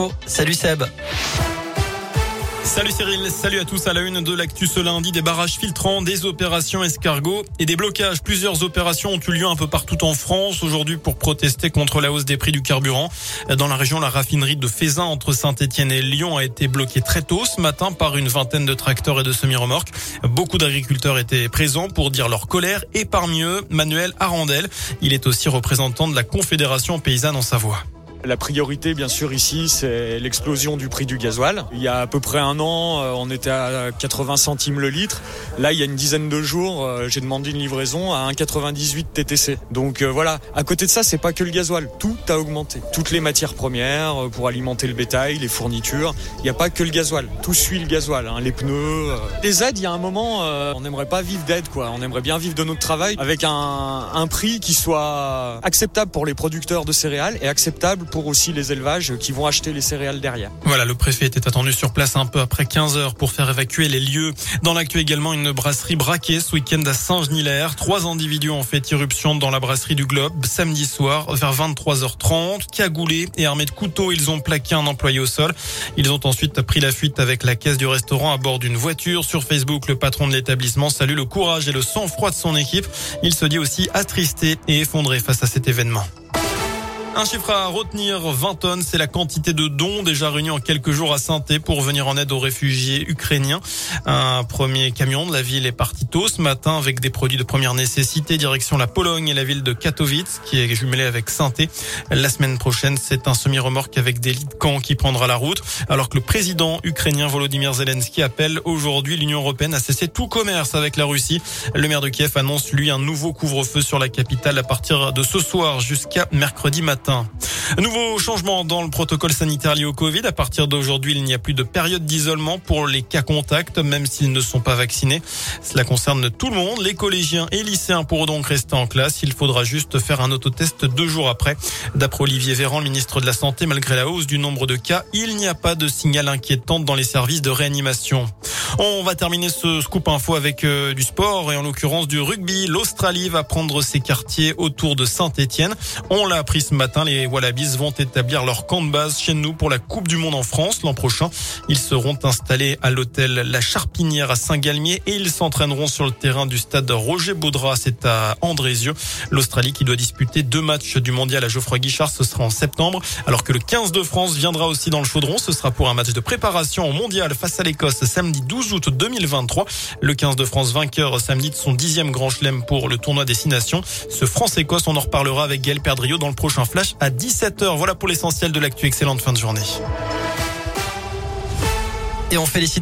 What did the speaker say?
Oh, salut Seb. Salut Cyril, salut à tous à la une de l'actu ce lundi, des barrages filtrants, des opérations escargots et des blocages. Plusieurs opérations ont eu lieu un peu partout en France aujourd'hui pour protester contre la hausse des prix du carburant. Dans la région, la raffinerie de Fézin entre Saint-Etienne et Lyon a été bloquée très tôt ce matin par une vingtaine de tracteurs et de semi-remorques. Beaucoup d'agriculteurs étaient présents pour dire leur colère et parmi eux, Manuel Arandel. Il est aussi représentant de la Confédération paysanne en Savoie. La priorité, bien sûr, ici, c'est l'explosion du prix du gasoil. Il y a à peu près un an, euh, on était à 80 centimes le litre. Là, il y a une dizaine de jours, euh, j'ai demandé une livraison à 1,98 TTC. Donc euh, voilà. À côté de ça, c'est pas que le gasoil. Tout a augmenté. Toutes les matières premières pour alimenter le bétail, les fournitures. Il n'y a pas que le gasoil. Tout suit le gasoil. Hein. Les pneus. Les aides, il y a un moment, on n'aimerait pas vivre d'aide, quoi. On aimerait bien vivre de notre travail avec un prix qui soit acceptable pour les producteurs de céréales et acceptable pour aussi les élevages qui vont acheter les céréales derrière. Voilà, le préfet était attendu sur place un peu après 15 heures pour faire évacuer les lieux. Dans l'actu également, une brasserie braquée ce week-end à Saint-Genis-l'Air. Trois individus ont fait irruption dans la brasserie du Globe samedi soir vers 23h30. Cagoulés et armés de couteaux, ils ont plaqué un employé au sol. Ils ont ensuite pris la fuite avec la caisse du restaurant à bord d'une voiture. Sur Facebook, le patron de l'établissement salue le courage et le sang-froid de son équipe. Il se dit aussi attristé et effondré face à cet événement. Un chiffre à retenir, 20 tonnes, c'est la quantité de dons déjà réunis en quelques jours à saint pour venir en aide aux réfugiés ukrainiens. Un premier camion de la ville est parti tôt ce matin avec des produits de première nécessité direction la Pologne et la ville de Katowice qui est jumelée avec saint La semaine prochaine, c'est un semi-remorque avec des lits de camp qui prendra la route alors que le président ukrainien Volodymyr Zelensky appelle aujourd'hui l'Union européenne à cesser tout commerce avec la Russie. Le maire de Kiev annonce lui un nouveau couvre-feu sur la capitale à partir de ce soir jusqu'à mercredi matin. Nouveau changement dans le protocole sanitaire lié au Covid. À partir d'aujourd'hui, il n'y a plus de période d'isolement pour les cas contacts, même s'ils ne sont pas vaccinés. Cela concerne tout le monde. Les collégiens et lycéens pourront donc rester en classe. Il faudra juste faire un autotest deux jours après. D'après Olivier Véran, le ministre de la Santé, malgré la hausse du nombre de cas, il n'y a pas de signal inquiétant dans les services de réanimation. On va terminer ce scoop info avec euh, du sport et en l'occurrence du rugby. L'Australie va prendre ses quartiers autour de Saint-Étienne. On l'a appris ce matin, les Wallabies vont établir leur camp de base chez nous pour la Coupe du Monde en France l'an prochain. Ils seront installés à l'hôtel La Charpinière à Saint-Galmier et ils s'entraîneront sur le terrain du stade Roger Baudras, c'est à Andrézieux. L'Australie qui doit disputer deux matchs du mondial à Geoffroy Guichard, ce sera en septembre, alors que le 15 de France viendra aussi dans le chaudron. Ce sera pour un match de préparation au mondial face à l'Écosse samedi 12 12 août 2023. Le 15 de France vainqueur samedi de son dixième grand chelem pour le tournoi Destination. Ce France-Écosse, on en reparlera avec Gaël Perdriau dans le prochain flash à 17h. Voilà pour l'essentiel de l'actu. Excellente fin de journée. Et on félicite